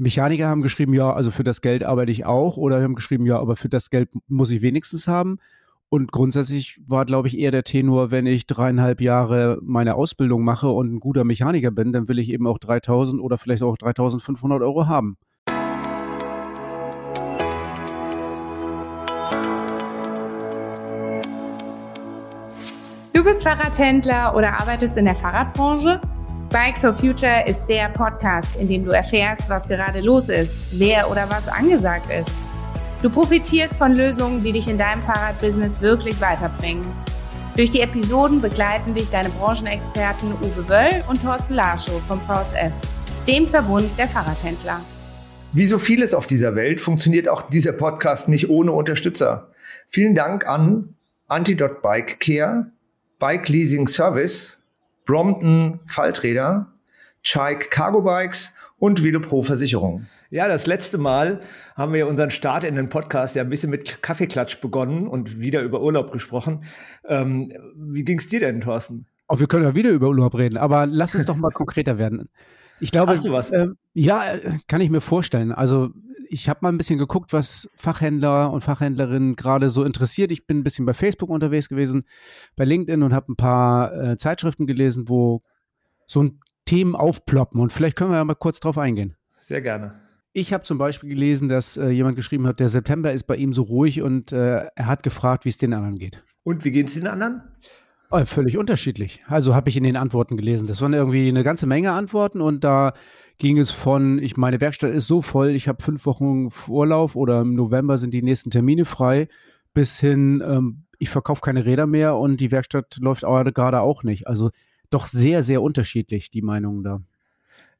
Mechaniker haben geschrieben, ja, also für das Geld arbeite ich auch. Oder haben geschrieben, ja, aber für das Geld muss ich wenigstens haben. Und grundsätzlich war, glaube ich, eher der Tenor, wenn ich dreieinhalb Jahre meine Ausbildung mache und ein guter Mechaniker bin, dann will ich eben auch 3000 oder vielleicht auch 3500 Euro haben. Du bist Fahrradhändler oder arbeitest in der Fahrradbranche? Bikes for Future ist der Podcast, in dem du erfährst, was gerade los ist, wer oder was angesagt ist. Du profitierst von Lösungen, die dich in deinem Fahrradbusiness wirklich weiterbringen. Durch die Episoden begleiten dich deine Branchenexperten Uwe Wöll und Thorsten Larschow vom VSF, dem Verbund der Fahrradhändler. Wie so vieles auf dieser Welt funktioniert auch dieser Podcast nicht ohne Unterstützer. Vielen Dank an Antidot Bike Care, Bike Leasing Service Brompton Falträder, Chike Cargo Bikes und Velopro Versicherung. Ja, das letzte Mal haben wir unseren Start in den Podcast ja ein bisschen mit Kaffeeklatsch begonnen und wieder über Urlaub gesprochen. Ähm, wie ging's dir denn, Thorsten? Auch oh, wir können ja wieder über Urlaub reden, aber lass uns doch mal konkreter werden. Ich glaube, Hast du was? Äh, ja, kann ich mir vorstellen. Also ich habe mal ein bisschen geguckt, was Fachhändler und Fachhändlerinnen gerade so interessiert. Ich bin ein bisschen bei Facebook unterwegs gewesen, bei LinkedIn und habe ein paar äh, Zeitschriften gelesen, wo so ein Themen aufploppen. Und vielleicht können wir ja mal kurz drauf eingehen. Sehr gerne. Ich habe zum Beispiel gelesen, dass äh, jemand geschrieben hat, der September ist bei ihm so ruhig und äh, er hat gefragt, wie es den anderen geht. Und wie geht es den anderen? Oh, völlig unterschiedlich. Also habe ich in den Antworten gelesen. Das waren irgendwie eine ganze Menge Antworten und da ging es von, ich meine Werkstatt ist so voll, ich habe fünf Wochen Urlaub oder im November sind die nächsten Termine frei, bis hin, ähm, ich verkaufe keine Räder mehr und die Werkstatt läuft gerade auch nicht. Also doch sehr, sehr unterschiedlich, die Meinungen da.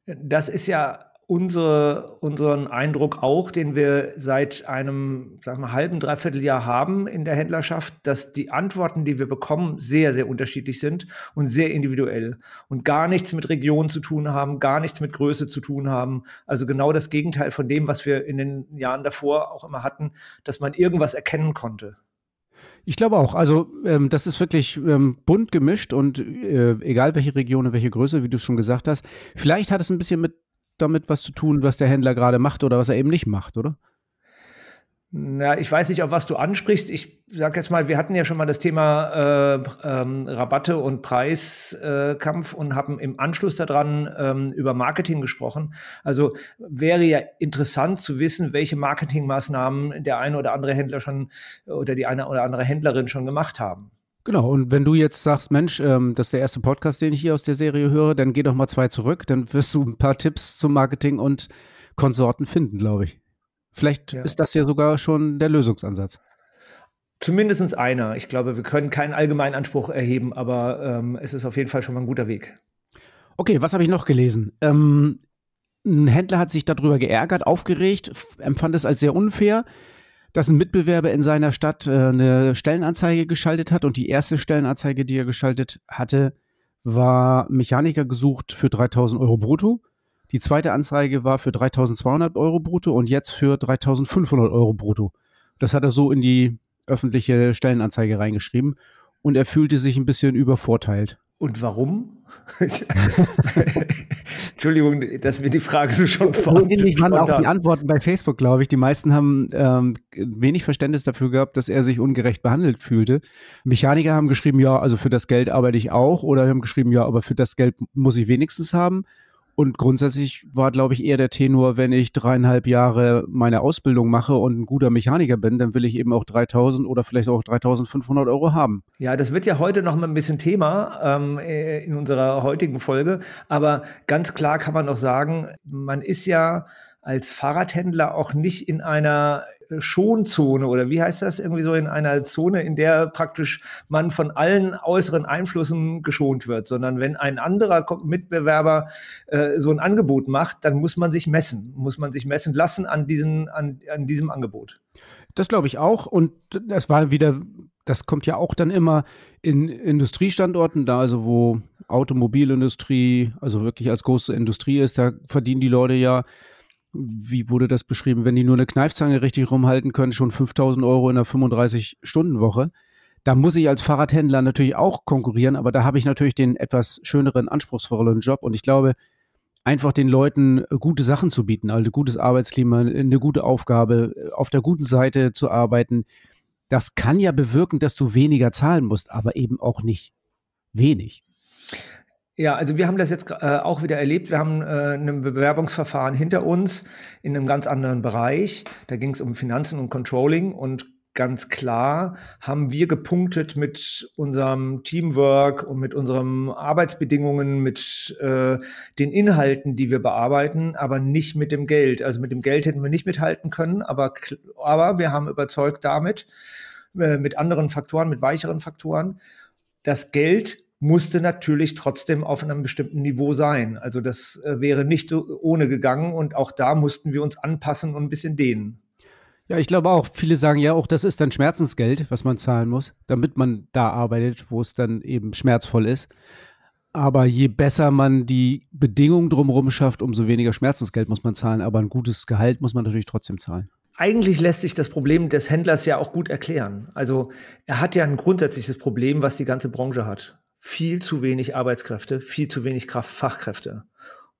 Das ist ja unsere, unseren Eindruck auch, den wir seit einem sagen wir, halben, dreiviertel Jahr haben in der Händlerschaft, dass die Antworten, die wir bekommen, sehr, sehr unterschiedlich sind und sehr individuell und gar nichts mit Region zu tun haben, gar nichts mit Größe zu tun haben. Also genau das Gegenteil von dem, was wir in den Jahren davor auch immer hatten, dass man irgendwas erkennen konnte. Ich glaube auch. Also ähm, das ist wirklich ähm, bunt gemischt und äh, egal welche Region und welche Größe, wie du es schon gesagt hast. Vielleicht hat es ein bisschen mit damit was zu tun, was der Händler gerade macht oder was er eben nicht macht, oder? Na, ich weiß nicht, auf was du ansprichst. Ich sag jetzt mal, wir hatten ja schon mal das Thema äh, ähm, Rabatte und Preiskampf äh, und haben im Anschluss daran ähm, über Marketing gesprochen. Also wäre ja interessant zu wissen, welche Marketingmaßnahmen der eine oder andere Händler schon oder die eine oder andere Händlerin schon gemacht haben. Genau, und wenn du jetzt sagst, Mensch, ähm, das ist der erste Podcast, den ich hier aus der Serie höre, dann geh doch mal zwei zurück, dann wirst du ein paar Tipps zum Marketing und Konsorten finden, glaube ich. Vielleicht ja. ist das ja sogar schon der Lösungsansatz. Zumindest einer. Ich glaube, wir können keinen allgemeinen Anspruch erheben, aber ähm, es ist auf jeden Fall schon mal ein guter Weg. Okay, was habe ich noch gelesen? Ähm, ein Händler hat sich darüber geärgert, aufgeregt, empfand es als sehr unfair dass ein Mitbewerber in seiner Stadt äh, eine Stellenanzeige geschaltet hat und die erste Stellenanzeige, die er geschaltet hatte, war Mechaniker gesucht für 3000 Euro brutto. Die zweite Anzeige war für 3200 Euro brutto und jetzt für 3500 Euro brutto. Das hat er so in die öffentliche Stellenanzeige reingeschrieben und er fühlte sich ein bisschen übervorteilt. Und warum? Entschuldigung, dass mir die Frage so schon vor. Ähnlich waren auch die Antworten bei Facebook, glaube ich. Die meisten haben ähm, wenig Verständnis dafür gehabt, dass er sich ungerecht behandelt fühlte. Mechaniker haben geschrieben, ja, also für das Geld arbeite ich auch. Oder haben geschrieben, ja, aber für das Geld muss ich wenigstens haben. Und grundsätzlich war, glaube ich, eher der Tenor, wenn ich dreieinhalb Jahre meine Ausbildung mache und ein guter Mechaniker bin, dann will ich eben auch 3000 oder vielleicht auch 3500 Euro haben. Ja, das wird ja heute noch mal ein bisschen Thema ähm, äh, in unserer heutigen Folge. Aber ganz klar kann man noch sagen, man ist ja als Fahrradhändler auch nicht in einer Schonzone oder wie heißt das? Irgendwie so in einer Zone, in der praktisch man von allen äußeren Einflüssen geschont wird, sondern wenn ein anderer Mitbewerber äh, so ein Angebot macht, dann muss man sich messen, muss man sich messen lassen an, diesen, an, an diesem Angebot. Das glaube ich auch. Und das war wieder, das kommt ja auch dann immer in Industriestandorten. Da, also wo Automobilindustrie, also wirklich als große Industrie ist, da verdienen die Leute ja wie wurde das beschrieben, wenn die nur eine Kneifzange richtig rumhalten können, schon 5000 Euro in einer 35-Stunden-Woche. Da muss ich als Fahrradhändler natürlich auch konkurrieren, aber da habe ich natürlich den etwas schöneren, anspruchsvolleren Job. Und ich glaube, einfach den Leuten gute Sachen zu bieten, also gutes Arbeitsklima, eine gute Aufgabe, auf der guten Seite zu arbeiten. Das kann ja bewirken, dass du weniger zahlen musst, aber eben auch nicht wenig. Ja, also wir haben das jetzt äh, auch wieder erlebt. Wir haben äh, ein Bewerbungsverfahren hinter uns in einem ganz anderen Bereich. Da ging es um Finanzen und Controlling und ganz klar haben wir gepunktet mit unserem Teamwork und mit unseren Arbeitsbedingungen, mit äh, den Inhalten, die wir bearbeiten, aber nicht mit dem Geld. Also mit dem Geld hätten wir nicht mithalten können, aber, aber wir haben überzeugt damit, äh, mit anderen Faktoren, mit weicheren Faktoren, das Geld musste natürlich trotzdem auf einem bestimmten Niveau sein. Also das äh, wäre nicht ohne gegangen und auch da mussten wir uns anpassen und ein bisschen dehnen. Ja, ich glaube auch, viele sagen ja auch, das ist dann Schmerzensgeld, was man zahlen muss, damit man da arbeitet, wo es dann eben schmerzvoll ist. Aber je besser man die Bedingungen drumherum schafft, umso weniger Schmerzensgeld muss man zahlen. Aber ein gutes Gehalt muss man natürlich trotzdem zahlen. Eigentlich lässt sich das Problem des Händlers ja auch gut erklären. Also er hat ja ein grundsätzliches Problem, was die ganze Branche hat viel zu wenig Arbeitskräfte, viel zu wenig Kraftfachkräfte.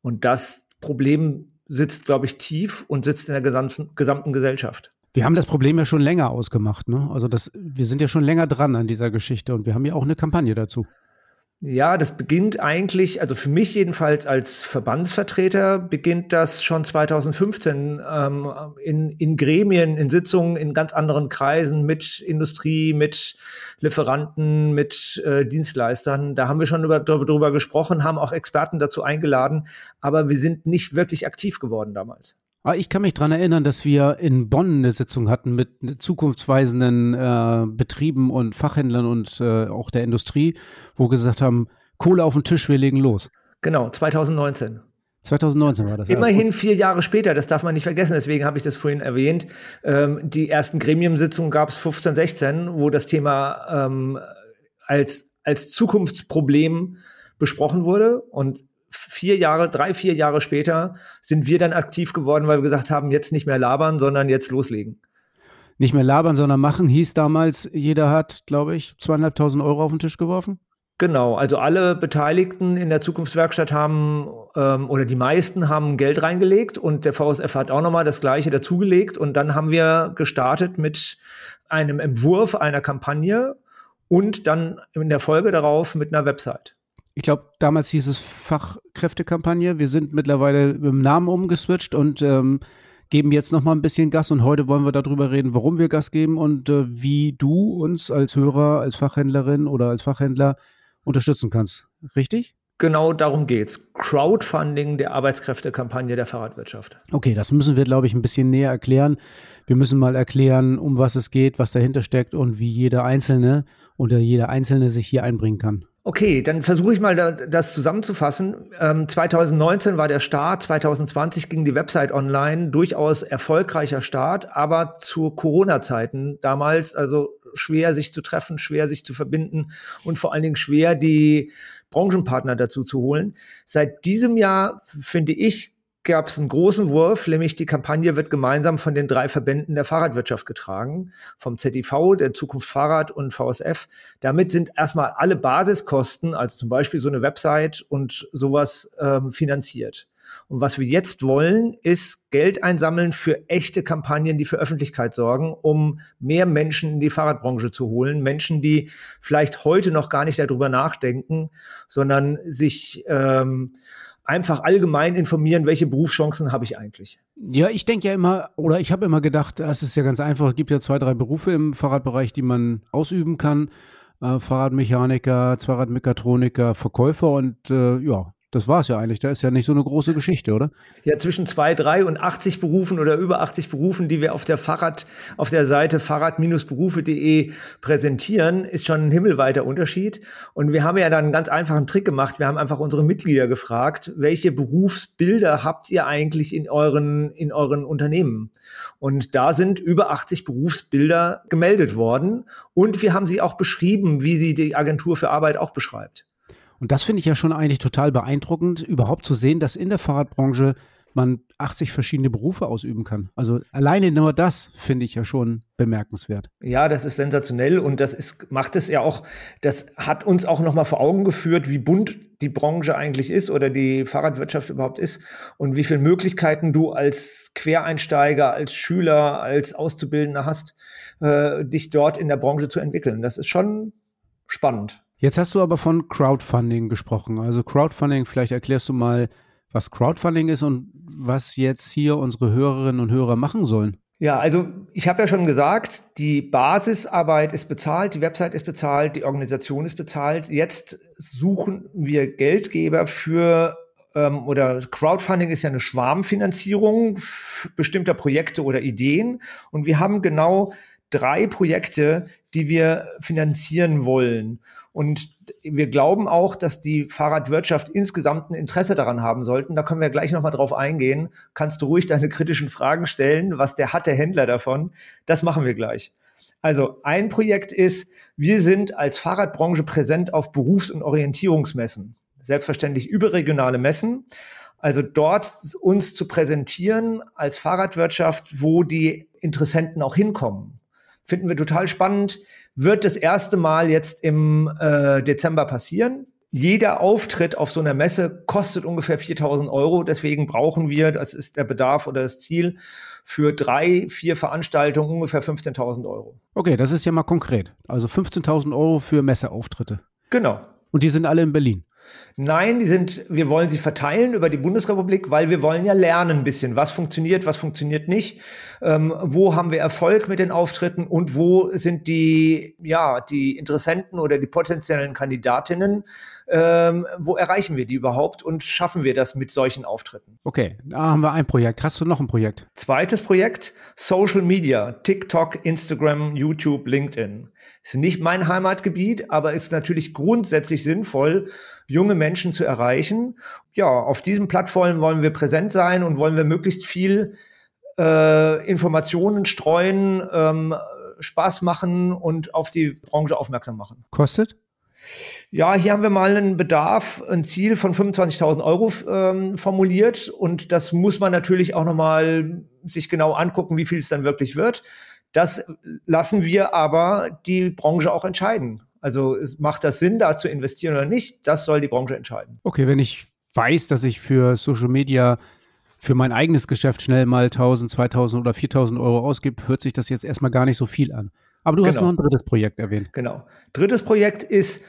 Und das Problem sitzt, glaube ich, tief und sitzt in der gesamten, gesamten Gesellschaft. Wir haben das Problem ja schon länger ausgemacht, ne? Also das, wir sind ja schon länger dran an dieser Geschichte und wir haben ja auch eine Kampagne dazu. Ja, das beginnt eigentlich, also für mich jedenfalls als Verbandsvertreter beginnt das schon 2015 ähm, in, in Gremien, in Sitzungen, in ganz anderen Kreisen mit Industrie, mit Lieferanten, mit äh, Dienstleistern. Da haben wir schon über, darüber gesprochen, haben auch Experten dazu eingeladen, aber wir sind nicht wirklich aktiv geworden damals. Ah, ich kann mich daran erinnern, dass wir in Bonn eine Sitzung hatten mit zukunftsweisenden äh, Betrieben und Fachhändlern und äh, auch der Industrie, wo gesagt haben, Kohle auf den Tisch, wir legen los. Genau, 2019. 2019 war das. Immerhin vier Jahre später, das darf man nicht vergessen, deswegen habe ich das vorhin erwähnt. Ähm, die ersten Gremiensitzungen gab es 15, 16, wo das Thema ähm, als, als Zukunftsproblem besprochen wurde. Und vier Jahre, drei, vier Jahre später sind wir dann aktiv geworden, weil wir gesagt haben, jetzt nicht mehr labern, sondern jetzt loslegen. Nicht mehr labern, sondern machen hieß damals, jeder hat, glaube ich, zweieinhalbtausend Euro auf den Tisch geworfen. Genau, also alle Beteiligten in der Zukunftswerkstatt haben ähm, oder die meisten haben Geld reingelegt und der VSF hat auch nochmal das gleiche dazugelegt und dann haben wir gestartet mit einem Entwurf einer Kampagne und dann in der Folge darauf mit einer Website ich glaube, damals hieß es Fachkräftekampagne. Wir sind mittlerweile mit dem Namen umgeswitcht und ähm, geben jetzt noch mal ein bisschen Gas. Und heute wollen wir darüber reden, warum wir Gas geben und äh, wie du uns als Hörer, als Fachhändlerin oder als Fachhändler unterstützen kannst. Richtig? Genau darum geht's. Crowdfunding der Arbeitskräftekampagne der Fahrradwirtschaft. Okay, das müssen wir, glaube ich, ein bisschen näher erklären. Wir müssen mal erklären, um was es geht, was dahinter steckt und wie jeder Einzelne oder jeder Einzelne sich hier einbringen kann. Okay, dann versuche ich mal da, das zusammenzufassen. Ähm, 2019 war der Start, 2020 ging die Website online, durchaus erfolgreicher Start, aber zu Corona-Zeiten damals, also schwer sich zu treffen, schwer sich zu verbinden und vor allen Dingen schwer die Branchenpartner dazu zu holen. Seit diesem Jahr finde ich gab es einen großen Wurf, nämlich die Kampagne wird gemeinsam von den drei Verbänden der Fahrradwirtschaft getragen, vom ZIV, der Zukunft Fahrrad und VSF. Damit sind erstmal alle Basiskosten, also zum Beispiel so eine Website und sowas ähm, finanziert. Und was wir jetzt wollen, ist Geld einsammeln für echte Kampagnen, die für Öffentlichkeit sorgen, um mehr Menschen in die Fahrradbranche zu holen. Menschen, die vielleicht heute noch gar nicht darüber nachdenken, sondern sich ähm, einfach allgemein informieren, welche Berufschancen habe ich eigentlich. Ja, ich denke ja immer, oder ich habe immer gedacht, das ist ja ganz einfach, es gibt ja zwei, drei Berufe im Fahrradbereich, die man ausüben kann. Äh, Fahrradmechaniker, Fahrradmechatroniker, Verkäufer und äh, ja, das war es ja eigentlich. Da ist ja nicht so eine große Geschichte, oder? Ja, zwischen zwei, drei und 80 Berufen oder über 80 Berufen, die wir auf der Fahrrad, auf der Seite fahrrad-berufe.de präsentieren, ist schon ein himmelweiter Unterschied. Und wir haben ja dann einen ganz einfachen Trick gemacht. Wir haben einfach unsere Mitglieder gefragt, welche Berufsbilder habt ihr eigentlich in euren, in euren Unternehmen? Und da sind über 80 Berufsbilder gemeldet worden. Und wir haben sie auch beschrieben, wie sie die Agentur für Arbeit auch beschreibt. Und das finde ich ja schon eigentlich total beeindruckend, überhaupt zu sehen, dass in der Fahrradbranche man 80 verschiedene Berufe ausüben kann. Also alleine nur das finde ich ja schon bemerkenswert. Ja, das ist sensationell und das ist, macht es ja auch, das hat uns auch nochmal vor Augen geführt, wie bunt die Branche eigentlich ist oder die Fahrradwirtschaft überhaupt ist und wie viele Möglichkeiten du als Quereinsteiger, als Schüler, als Auszubildender hast, äh, dich dort in der Branche zu entwickeln. Das ist schon spannend. Jetzt hast du aber von Crowdfunding gesprochen. Also Crowdfunding, vielleicht erklärst du mal, was Crowdfunding ist und was jetzt hier unsere Hörerinnen und Hörer machen sollen. Ja, also ich habe ja schon gesagt, die Basisarbeit ist bezahlt, die Website ist bezahlt, die Organisation ist bezahlt. Jetzt suchen wir Geldgeber für ähm, oder Crowdfunding ist ja eine Schwarmfinanzierung bestimmter Projekte oder Ideen. Und wir haben genau drei Projekte, die wir finanzieren wollen. Und wir glauben auch, dass die Fahrradwirtschaft insgesamt ein Interesse daran haben sollten. Da können wir gleich nochmal drauf eingehen. Kannst du ruhig deine kritischen Fragen stellen. Was der hat der Händler davon? Das machen wir gleich. Also ein Projekt ist, wir sind als Fahrradbranche präsent auf Berufs- und Orientierungsmessen. Selbstverständlich überregionale Messen. Also dort uns zu präsentieren als Fahrradwirtschaft, wo die Interessenten auch hinkommen. Finden wir total spannend. Wird das erste Mal jetzt im äh, Dezember passieren. Jeder Auftritt auf so einer Messe kostet ungefähr 4000 Euro. Deswegen brauchen wir, das ist der Bedarf oder das Ziel, für drei, vier Veranstaltungen ungefähr 15.000 Euro. Okay, das ist ja mal konkret. Also 15.000 Euro für Messeauftritte. Genau. Und die sind alle in Berlin. Nein, die sind, wir wollen sie verteilen über die Bundesrepublik, weil wir wollen ja lernen ein bisschen, was funktioniert, was funktioniert nicht, ähm, wo haben wir Erfolg mit den Auftritten und wo sind die, ja, die Interessenten oder die potenziellen Kandidatinnen, ähm, wo erreichen wir die überhaupt und schaffen wir das mit solchen Auftritten? Okay, da haben wir ein Projekt. Hast du noch ein Projekt? Zweites Projekt, Social Media, TikTok, Instagram, YouTube, LinkedIn. Ist nicht mein Heimatgebiet, aber ist natürlich grundsätzlich sinnvoll, junge Menschen zu erreichen. Ja, auf diesen Plattformen wollen wir präsent sein und wollen wir möglichst viel äh, Informationen streuen, ähm, Spaß machen und auf die Branche aufmerksam machen. Kostet? Ja, hier haben wir mal einen Bedarf, ein Ziel von 25.000 Euro ähm, formuliert und das muss man natürlich auch nochmal sich genau angucken, wie viel es dann wirklich wird. Das lassen wir aber die Branche auch entscheiden. Also macht das Sinn, da zu investieren oder nicht? Das soll die Branche entscheiden. Okay, wenn ich weiß, dass ich für Social Media für mein eigenes Geschäft schnell mal 1000, 2000 oder 4000 Euro ausgebe, hört sich das jetzt erstmal gar nicht so viel an. Aber du genau. hast noch ein drittes Projekt erwähnt. Genau. Drittes Projekt ist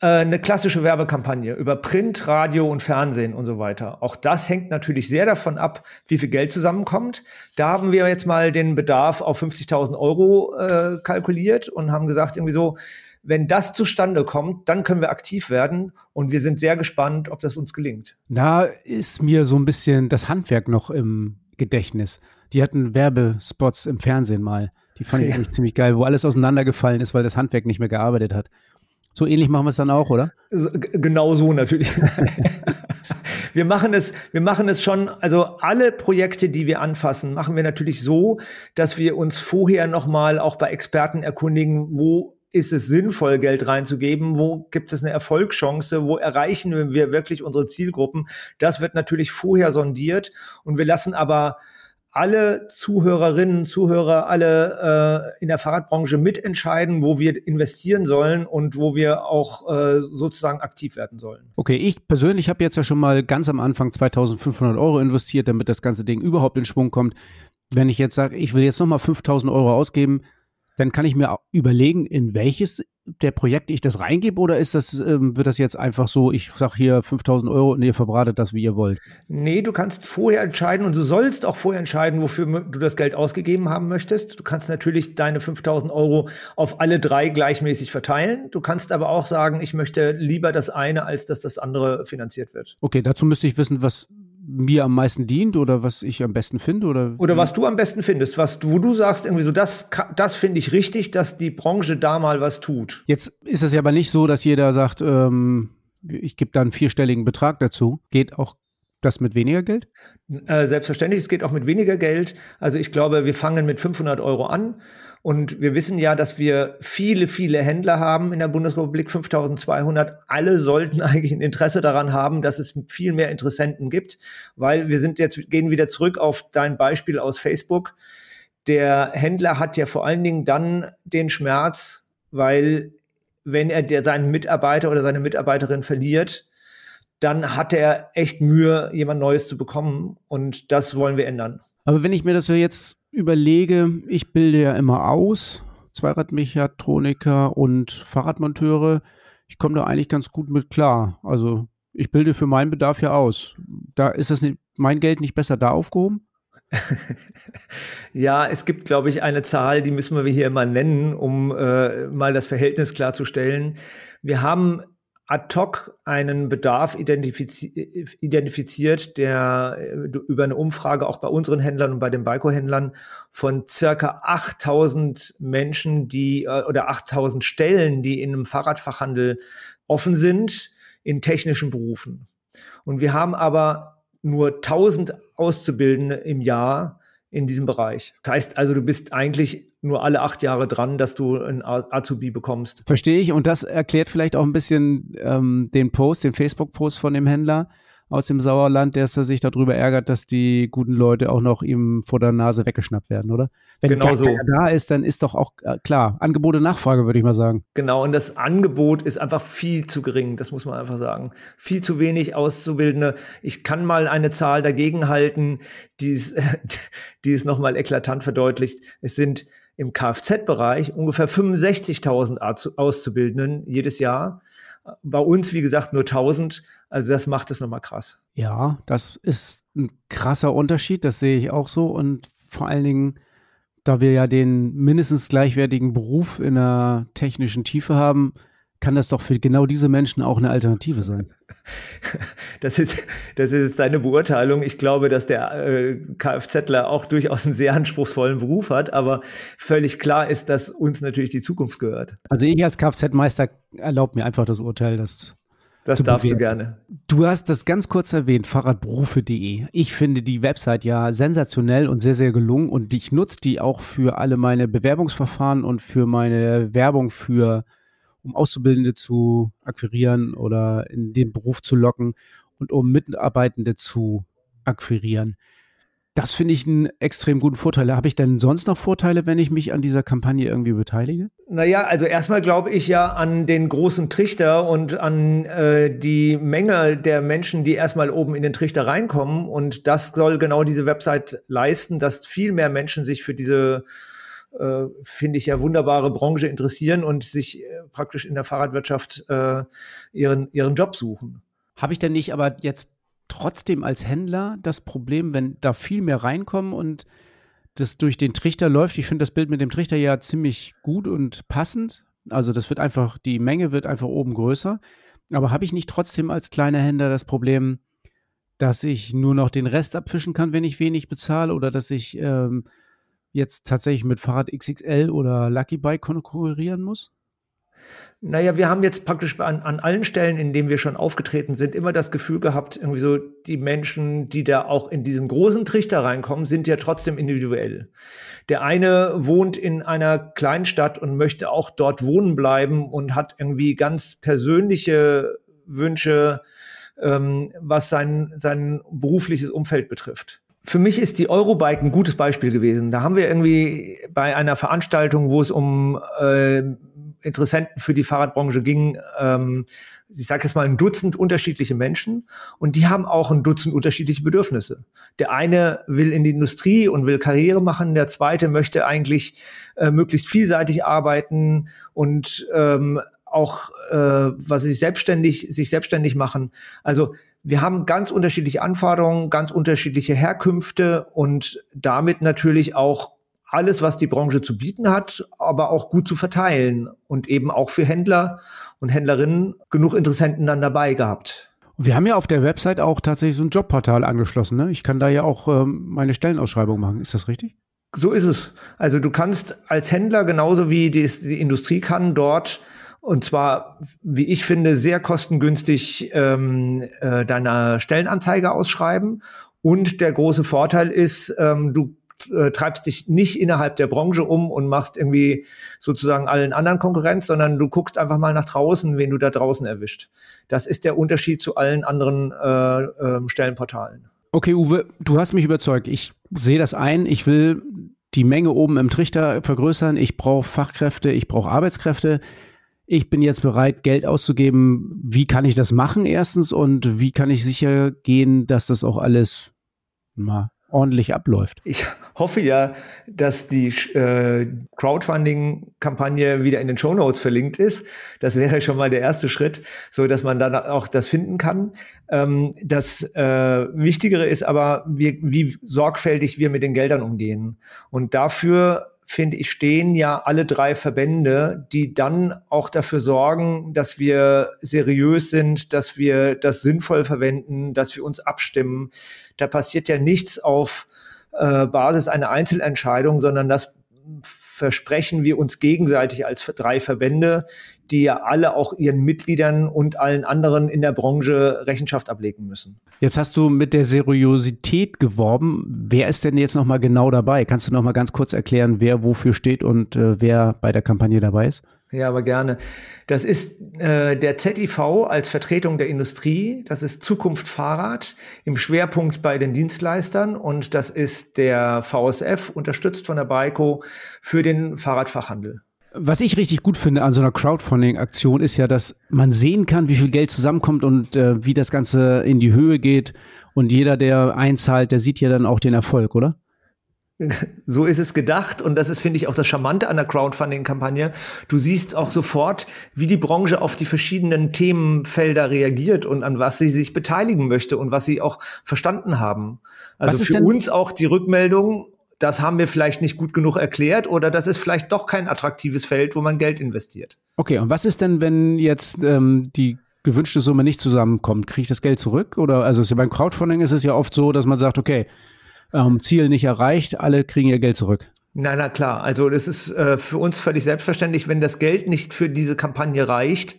äh, eine klassische Werbekampagne über Print, Radio und Fernsehen und so weiter. Auch das hängt natürlich sehr davon ab, wie viel Geld zusammenkommt. Da haben wir jetzt mal den Bedarf auf 50.000 Euro äh, kalkuliert und haben gesagt, irgendwie so, wenn das zustande kommt, dann können wir aktiv werden und wir sind sehr gespannt, ob das uns gelingt. Da ist mir so ein bisschen das Handwerk noch im Gedächtnis. Die hatten Werbespots im Fernsehen mal. Die fand ich ja. eigentlich ziemlich geil, wo alles auseinandergefallen ist, weil das Handwerk nicht mehr gearbeitet hat. So ähnlich machen wir es dann auch, oder? Genau so natürlich. wir machen es, wir machen es schon, also alle Projekte, die wir anfassen, machen wir natürlich so, dass wir uns vorher nochmal auch bei Experten erkundigen, wo ist es sinnvoll, Geld reinzugeben? Wo gibt es eine Erfolgschance? Wo erreichen wir wirklich unsere Zielgruppen? Das wird natürlich vorher sondiert und wir lassen aber alle Zuhörerinnen, Zuhörer, alle äh, in der Fahrradbranche mitentscheiden, wo wir investieren sollen und wo wir auch äh, sozusagen aktiv werden sollen. Okay, ich persönlich habe jetzt ja schon mal ganz am Anfang 2500 Euro investiert, damit das ganze Ding überhaupt in Schwung kommt. Wenn ich jetzt sage, ich will jetzt nochmal 5000 Euro ausgeben, dann kann ich mir überlegen, in welches der Projekte ich das reingebe oder ist das, ähm, wird das jetzt einfach so, ich sage hier 5000 Euro und ihr verbratet das, wie ihr wollt? Nee, du kannst vorher entscheiden und du sollst auch vorher entscheiden, wofür du das Geld ausgegeben haben möchtest. Du kannst natürlich deine 5000 Euro auf alle drei gleichmäßig verteilen. Du kannst aber auch sagen, ich möchte lieber das eine, als dass das andere finanziert wird. Okay, dazu müsste ich wissen, was mir am meisten dient oder was ich am besten finde oder oder was du am besten findest, was wo du sagst irgendwie so das das finde ich richtig, dass die Branche da mal was tut. Jetzt ist es ja aber nicht so, dass jeder sagt, ähm, ich gebe da einen vierstelligen Betrag dazu. Geht auch das mit weniger Geld? Äh, selbstverständlich, es geht auch mit weniger Geld. Also ich glaube, wir fangen mit 500 Euro an und wir wissen ja, dass wir viele, viele Händler haben in der Bundesrepublik, 5200. Alle sollten eigentlich ein Interesse daran haben, dass es viel mehr Interessenten gibt, weil wir sind jetzt, gehen wieder zurück auf dein Beispiel aus Facebook. Der Händler hat ja vor allen Dingen dann den Schmerz, weil wenn er der, seinen Mitarbeiter oder seine Mitarbeiterin verliert, dann hat er echt Mühe, jemand Neues zu bekommen. Und das wollen wir ändern. Aber wenn ich mir das so jetzt überlege, ich bilde ja immer aus, Zweiradmechatroniker und Fahrradmonteure. Ich komme da eigentlich ganz gut mit klar. Also ich bilde für meinen Bedarf ja aus. Da ist das nicht, mein Geld nicht besser da aufgehoben? ja, es gibt, glaube ich, eine Zahl, die müssen wir hier mal nennen, um äh, mal das Verhältnis klarzustellen. Wir haben ad hoc einen Bedarf identifizi identifiziert, der äh, über eine Umfrage auch bei unseren Händlern und bei den Baiko-Händlern von circa 8000 Menschen, die äh, oder 8000 Stellen, die in einem Fahrradfachhandel offen sind, in technischen Berufen. Und wir haben aber nur 1000 Auszubildende im Jahr in diesem Bereich. Das heißt also, du bist eigentlich nur alle acht Jahre dran, dass du ein Azubi bekommst. Verstehe ich. Und das erklärt vielleicht auch ein bisschen ähm, den Post, den Facebook-Post von dem Händler aus dem Sauerland, der sich darüber ärgert, dass die guten Leute auch noch ihm vor der Nase weggeschnappt werden, oder? Wenn genau so. da ist, dann ist doch auch äh, klar, Angebote Nachfrage, würde ich mal sagen. Genau, und das Angebot ist einfach viel zu gering, das muss man einfach sagen. Viel zu wenig Auszubildende. Ich kann mal eine Zahl dagegen halten, die es, die es nochmal eklatant verdeutlicht. Es sind im Kfz-Bereich ungefähr 65.000 Auszubildenden jedes Jahr. Bei uns, wie gesagt, nur 1000. Also das macht es nochmal krass. Ja, das ist ein krasser Unterschied. Das sehe ich auch so. Und vor allen Dingen, da wir ja den mindestens gleichwertigen Beruf in der technischen Tiefe haben, kann das doch für genau diese Menschen auch eine Alternative sein. Das ist, das ist jetzt deine Beurteilung. Ich glaube, dass der äh, Kfzler auch durchaus einen sehr anspruchsvollen Beruf hat, aber völlig klar ist, dass uns natürlich die Zukunft gehört. Also ich als Kfz-Meister erlaubt mir einfach das Urteil, dass das darfst probieren. du gerne. Du hast das ganz kurz erwähnt, Fahrradberufe.de. Ich finde die Website ja sensationell und sehr, sehr gelungen und ich nutze die auch für alle meine Bewerbungsverfahren und für meine Werbung für um Auszubildende zu akquirieren oder in den Beruf zu locken und um Mitarbeitende zu akquirieren. Das finde ich einen extrem guten Vorteil. Habe ich denn sonst noch Vorteile, wenn ich mich an dieser Kampagne irgendwie beteilige? Naja, also erstmal glaube ich ja an den großen Trichter und an äh, die Menge der Menschen, die erstmal oben in den Trichter reinkommen. Und das soll genau diese Website leisten, dass viel mehr Menschen sich für diese äh, finde ich ja wunderbare Branche interessieren und sich äh, praktisch in der Fahrradwirtschaft äh, ihren, ihren Job suchen. Habe ich denn nicht aber jetzt trotzdem als Händler das Problem, wenn da viel mehr reinkommen und das durch den Trichter läuft? Ich finde das Bild mit dem Trichter ja ziemlich gut und passend. Also das wird einfach, die Menge wird einfach oben größer. Aber habe ich nicht trotzdem als kleiner Händler das Problem, dass ich nur noch den Rest abfischen kann, wenn ich wenig bezahle oder dass ich ähm, jetzt tatsächlich mit Fahrrad XXL oder Lucky Bike konkurrieren muss? Naja, wir haben jetzt praktisch an, an allen Stellen, in denen wir schon aufgetreten sind, immer das Gefühl gehabt, irgendwie so, die Menschen, die da auch in diesen großen Trichter reinkommen, sind ja trotzdem individuell. Der eine wohnt in einer kleinen Stadt und möchte auch dort wohnen bleiben und hat irgendwie ganz persönliche Wünsche, ähm, was sein, sein berufliches Umfeld betrifft für mich ist die Eurobike ein gutes Beispiel gewesen. Da haben wir irgendwie bei einer Veranstaltung, wo es um äh, Interessenten für die Fahrradbranche ging, ähm, ich sage jetzt mal ein Dutzend unterschiedliche Menschen und die haben auch ein Dutzend unterschiedliche Bedürfnisse. Der eine will in die Industrie und will Karriere machen, der zweite möchte eigentlich äh, möglichst vielseitig arbeiten und ähm, auch äh, was sich selbstständig sich selbstständig machen. Also wir haben ganz unterschiedliche Anforderungen, ganz unterschiedliche Herkünfte und damit natürlich auch alles, was die Branche zu bieten hat, aber auch gut zu verteilen und eben auch für Händler und Händlerinnen genug Interessenten dann dabei gehabt. Wir haben ja auf der Website auch tatsächlich so ein Jobportal angeschlossen. Ne? Ich kann da ja auch ähm, meine Stellenausschreibung machen. Ist das richtig? So ist es. Also du kannst als Händler genauso wie die, die Industrie kann dort und zwar, wie ich finde, sehr kostengünstig ähm, äh, deine Stellenanzeige ausschreiben. Und der große Vorteil ist, ähm, du äh, treibst dich nicht innerhalb der Branche um und machst irgendwie sozusagen allen anderen Konkurrenz, sondern du guckst einfach mal nach draußen, wen du da draußen erwischt. Das ist der Unterschied zu allen anderen äh, äh, Stellenportalen. Okay, Uwe, du hast mich überzeugt. Ich sehe das ein. Ich will die Menge oben im Trichter vergrößern. Ich brauche Fachkräfte, ich brauche Arbeitskräfte ich bin jetzt bereit, Geld auszugeben. Wie kann ich das machen erstens und wie kann ich sicher gehen, dass das auch alles mal ordentlich abläuft. Ich hoffe ja, dass die äh, Crowdfunding-Kampagne wieder in den Show Notes verlinkt ist. Das wäre schon mal der erste Schritt, so dass man dann auch das finden kann. Ähm, das äh, Wichtigere ist aber, wie, wie sorgfältig wir mit den Geldern umgehen. Und dafür finde ich, stehen ja alle drei Verbände, die dann auch dafür sorgen, dass wir seriös sind, dass wir das sinnvoll verwenden, dass wir uns abstimmen. Da passiert ja nichts auf äh, Basis einer Einzelentscheidung, sondern das versprechen wir uns gegenseitig als drei Verbände, die ja alle auch ihren Mitgliedern und allen anderen in der Branche Rechenschaft ablegen müssen. Jetzt hast du mit der Seriosität geworben. Wer ist denn jetzt noch mal genau dabei? Kannst du noch mal ganz kurz erklären, wer wofür steht und äh, wer bei der Kampagne dabei ist? Ja, aber gerne. Das ist äh, der ZIV als Vertretung der Industrie. Das ist Zukunft Fahrrad im Schwerpunkt bei den Dienstleistern und das ist der VSF unterstützt von der BAICO für den Fahrradfachhandel. Was ich richtig gut finde an so einer Crowdfunding-Aktion ist ja, dass man sehen kann, wie viel Geld zusammenkommt und äh, wie das Ganze in die Höhe geht. Und jeder, der einzahlt, der sieht ja dann auch den Erfolg, oder? So ist es gedacht und das ist, finde ich, auch das Charmante an der Crowdfunding-Kampagne. Du siehst auch sofort, wie die Branche auf die verschiedenen Themenfelder reagiert und an was sie sich beteiligen möchte und was sie auch verstanden haben. Also für uns auch die Rückmeldung, das haben wir vielleicht nicht gut genug erklärt oder das ist vielleicht doch kein attraktives Feld, wo man Geld investiert. Okay, und was ist denn, wenn jetzt ähm, die gewünschte Summe nicht zusammenkommt? Kriege ich das Geld zurück? Oder also beim Crowdfunding ist es ja oft so, dass man sagt, okay, ähm, Ziel nicht erreicht, alle kriegen ihr Geld zurück. Na, na klar. Also das ist äh, für uns völlig selbstverständlich, wenn das Geld nicht für diese Kampagne reicht,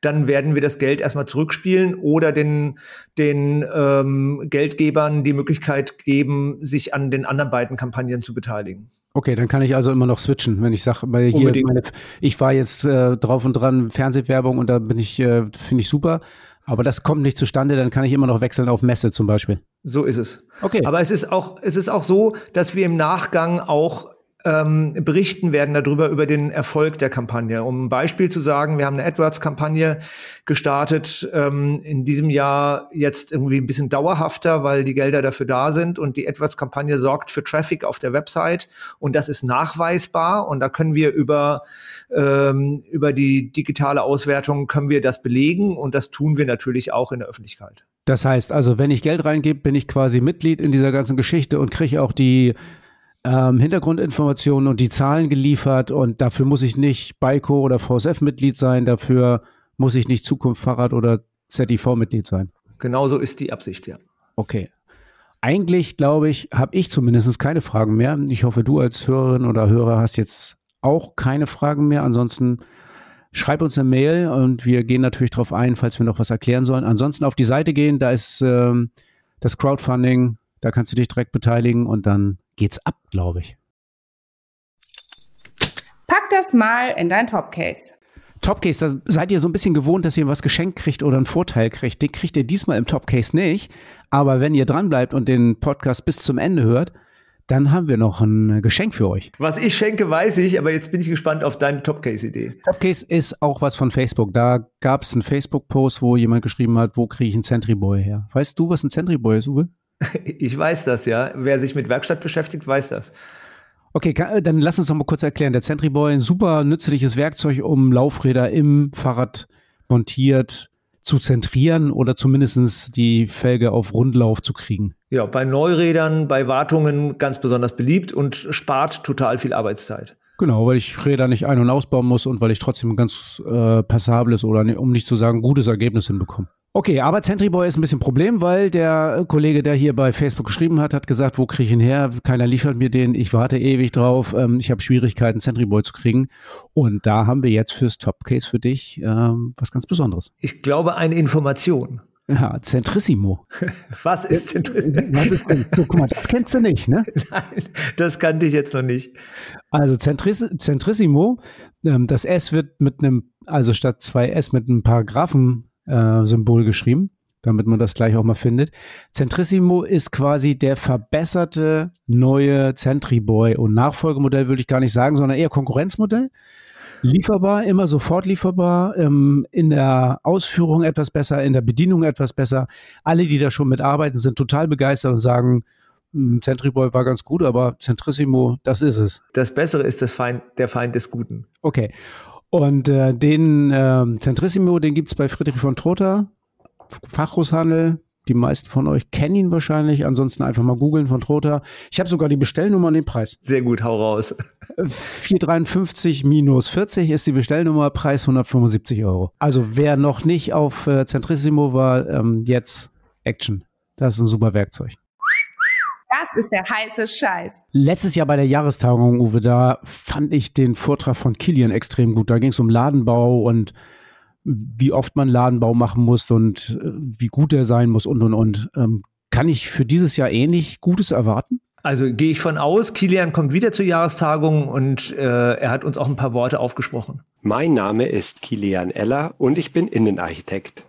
dann werden wir das Geld erstmal zurückspielen oder den, den ähm, Geldgebern die Möglichkeit geben, sich an den anderen beiden Kampagnen zu beteiligen. Okay, dann kann ich also immer noch switchen, wenn ich sage, weil hier meine, ich war jetzt äh, drauf und dran Fernsehwerbung und da bin ich, äh, finde ich super. Aber das kommt nicht zustande, dann kann ich immer noch wechseln auf Messe zum Beispiel. So ist es. Okay. Aber es ist auch, es ist auch so, dass wir im Nachgang auch ähm, berichten werden darüber, über den Erfolg der Kampagne. Um ein Beispiel zu sagen, wir haben eine AdWords-Kampagne gestartet, ähm, in diesem Jahr jetzt irgendwie ein bisschen dauerhafter, weil die Gelder dafür da sind und die AdWords-Kampagne sorgt für Traffic auf der Website und das ist nachweisbar und da können wir über, ähm, über die digitale Auswertung können wir das belegen und das tun wir natürlich auch in der Öffentlichkeit. Das heißt also, wenn ich Geld reingebe, bin ich quasi Mitglied in dieser ganzen Geschichte und kriege auch die ähm, Hintergrundinformationen und die Zahlen geliefert und dafür muss ich nicht BICO oder VSF-Mitglied sein, dafür muss ich nicht Zukunft Fahrrad oder ZIV-Mitglied sein. Genauso ist die Absicht, ja. Okay. Eigentlich, glaube ich, habe ich zumindest keine Fragen mehr. Ich hoffe, du als Hörerin oder Hörer hast jetzt auch keine Fragen mehr. Ansonsten schreib uns eine Mail und wir gehen natürlich darauf ein, falls wir noch was erklären sollen. Ansonsten auf die Seite gehen, da ist ähm, das Crowdfunding, da kannst du dich direkt beteiligen und dann geht's ab, glaube ich. Pack das mal in dein Topcase. Topcase, da seid ihr so ein bisschen gewohnt, dass ihr was geschenkt kriegt oder einen Vorteil kriegt. Den kriegt ihr diesmal im Topcase nicht. Aber wenn ihr dranbleibt und den Podcast bis zum Ende hört, dann haben wir noch ein Geschenk für euch. Was ich schenke, weiß ich, aber jetzt bin ich gespannt auf deine Topcase-Idee. Topcase ist auch was von Facebook. Da gab es einen Facebook-Post, wo jemand geschrieben hat, wo kriege ich einen Sentry Boy her? Weißt du, was ein Sentry Boy ist, Uwe? Ich weiß das, ja. Wer sich mit Werkstatt beschäftigt, weiß das. Okay, dann lass uns doch mal kurz erklären. Der Sentry Boy, ein super nützliches Werkzeug, um Laufräder im Fahrrad montiert zu zentrieren oder zumindest die Felge auf Rundlauf zu kriegen. Ja, bei Neurädern, bei Wartungen ganz besonders beliebt und spart total viel Arbeitszeit. Genau, weil ich Räder nicht ein- und ausbauen muss und weil ich trotzdem ein ganz äh, passables oder um nicht zu sagen gutes Ergebnis hinbekomme. Okay, aber Boy ist ein bisschen Problem, weil der Kollege, der hier bei Facebook geschrieben hat, hat gesagt, wo kriege ich ihn her? Keiner liefert mir den, ich warte ewig drauf, ähm, ich habe Schwierigkeiten, Boy zu kriegen. Und da haben wir jetzt fürs Topcase für dich ähm, was ganz Besonderes. Ich glaube, eine Information. Ja, Centrissimo. Was ist Centrissimo? Was ist denn, so, guck mal, das kennst du nicht, ne? Nein, das kannte ich jetzt noch nicht. Also Centriss, Centrissimo, ähm, das S wird mit einem, also statt zwei S mit einem Paragraphen äh, Symbol geschrieben, damit man das gleich auch mal findet. Centrissimo ist quasi der verbesserte neue Centriboy und Nachfolgemodell würde ich gar nicht sagen, sondern eher Konkurrenzmodell. Lieferbar, immer sofort lieferbar, ähm, in der Ausführung etwas besser, in der Bedienung etwas besser. Alle, die da schon mitarbeiten, sind total begeistert und sagen, hm, Centriboy war ganz gut, aber Centrissimo, das ist es. Das Bessere ist das Feind, der Feind des Guten. Okay. Und äh, den äh, Centrissimo, den gibt's bei Friedrich von Trotha, Fachgroßhandel. Die meisten von euch kennen ihn wahrscheinlich. Ansonsten einfach mal googeln von Trotha. Ich habe sogar die Bestellnummer und den Preis. Sehr gut, hau raus. 453 minus 40 ist die Bestellnummer, Preis 175 Euro. Also wer noch nicht auf äh, Centrissimo war, ähm, jetzt Action. Das ist ein super Werkzeug. Das ist der heiße Scheiß. Letztes Jahr bei der Jahrestagung, Uwe, da fand ich den Vortrag von Kilian extrem gut. Da ging es um Ladenbau und wie oft man Ladenbau machen muss und äh, wie gut er sein muss und und und. Ähm, kann ich für dieses Jahr ähnlich Gutes erwarten? Also gehe ich von aus, Kilian kommt wieder zur Jahrestagung und äh, er hat uns auch ein paar Worte aufgesprochen. Mein Name ist Kilian Eller und ich bin Innenarchitekt.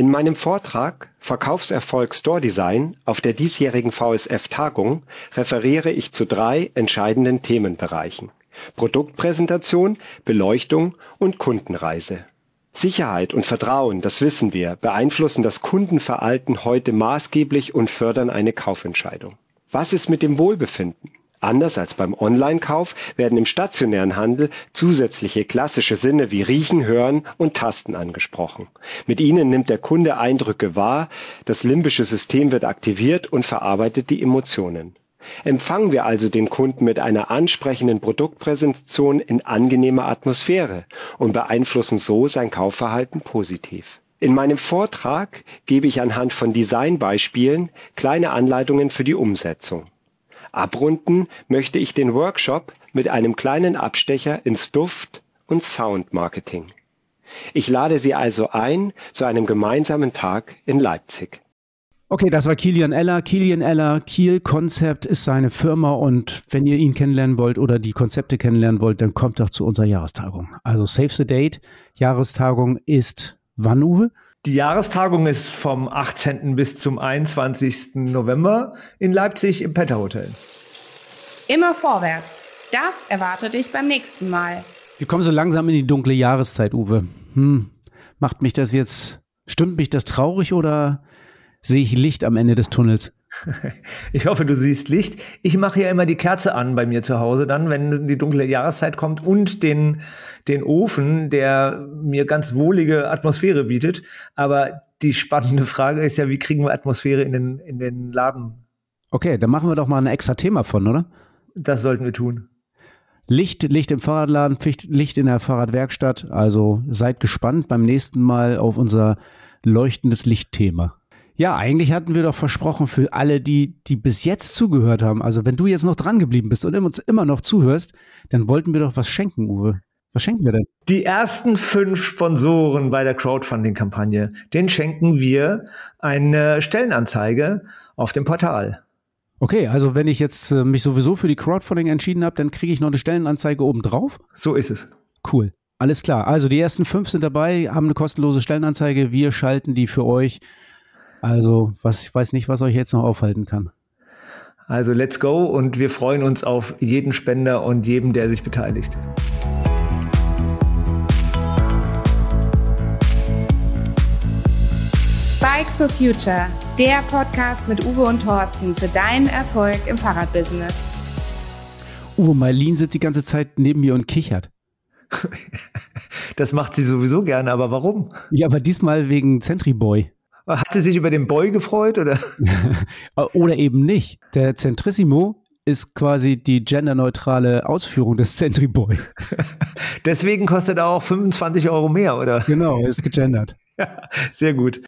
In meinem Vortrag Verkaufserfolg Store Design auf der diesjährigen VSF-Tagung referiere ich zu drei entscheidenden Themenbereichen. Produktpräsentation, Beleuchtung und Kundenreise. Sicherheit und Vertrauen, das wissen wir, beeinflussen das Kundenverhalten heute maßgeblich und fördern eine Kaufentscheidung. Was ist mit dem Wohlbefinden? Anders als beim Online-Kauf werden im stationären Handel zusätzliche klassische Sinne wie Riechen, Hören und Tasten angesprochen. Mit ihnen nimmt der Kunde Eindrücke wahr, das limbische System wird aktiviert und verarbeitet die Emotionen. Empfangen wir also den Kunden mit einer ansprechenden Produktpräsentation in angenehmer Atmosphäre und beeinflussen so sein Kaufverhalten positiv. In meinem Vortrag gebe ich anhand von Designbeispielen kleine Anleitungen für die Umsetzung. Abrunden möchte ich den Workshop mit einem kleinen Abstecher ins Duft- und Soundmarketing. Ich lade Sie also ein zu einem gemeinsamen Tag in Leipzig. Okay, das war Kilian Eller. Kilian Eller, Kiel Concept ist seine Firma und wenn ihr ihn kennenlernen wollt oder die Konzepte kennenlernen wollt, dann kommt doch zu unserer Jahrestagung. Also Save the Date. Jahrestagung ist Wann, Uwe? Die Jahrestagung ist vom 18. bis zum 21. November in Leipzig im Petter Hotel. Immer vorwärts. Das erwartet dich beim nächsten Mal. Wir kommen so langsam in die dunkle Jahreszeit, Uwe. Hm, macht mich das jetzt, stimmt mich das traurig oder sehe ich Licht am Ende des Tunnels? Ich hoffe, du siehst Licht. Ich mache ja immer die Kerze an bei mir zu Hause dann, wenn die dunkle Jahreszeit kommt und den, den Ofen, der mir ganz wohlige Atmosphäre bietet. Aber die spannende Frage ist ja, wie kriegen wir Atmosphäre in den, in den Laden? Okay, dann machen wir doch mal ein extra Thema von, oder? Das sollten wir tun. Licht, Licht im Fahrradladen, Licht in der Fahrradwerkstatt. Also seid gespannt beim nächsten Mal auf unser leuchtendes Lichtthema. Ja, eigentlich hatten wir doch versprochen für alle, die, die bis jetzt zugehört haben. Also wenn du jetzt noch dran geblieben bist und uns immer noch zuhörst, dann wollten wir doch was schenken, Uwe. Was schenken wir denn? Die ersten fünf Sponsoren bei der Crowdfunding-Kampagne, den schenken wir eine Stellenanzeige auf dem Portal. Okay, also wenn ich jetzt äh, mich sowieso für die Crowdfunding entschieden habe, dann kriege ich noch eine Stellenanzeige oben drauf? So ist es. Cool. Alles klar. Also die ersten fünf sind dabei, haben eine kostenlose Stellenanzeige. Wir schalten die für euch also, was, ich weiß nicht, was euch jetzt noch aufhalten kann. Also, let's go und wir freuen uns auf jeden Spender und jedem, der sich beteiligt. Bikes for Future, der Podcast mit Uwe und Thorsten für deinen Erfolg im Fahrradbusiness. Uwe, Marlene sitzt die ganze Zeit neben mir und kichert. Das macht sie sowieso gerne, aber warum? Ja, aber diesmal wegen Centriboy. Hat sie sich über den Boy gefreut oder? oder eben nicht. Der Centrissimo ist quasi die genderneutrale Ausführung des Centriboy. Deswegen kostet er auch 25 Euro mehr, oder? Genau, ist gegendert. Ja, sehr gut.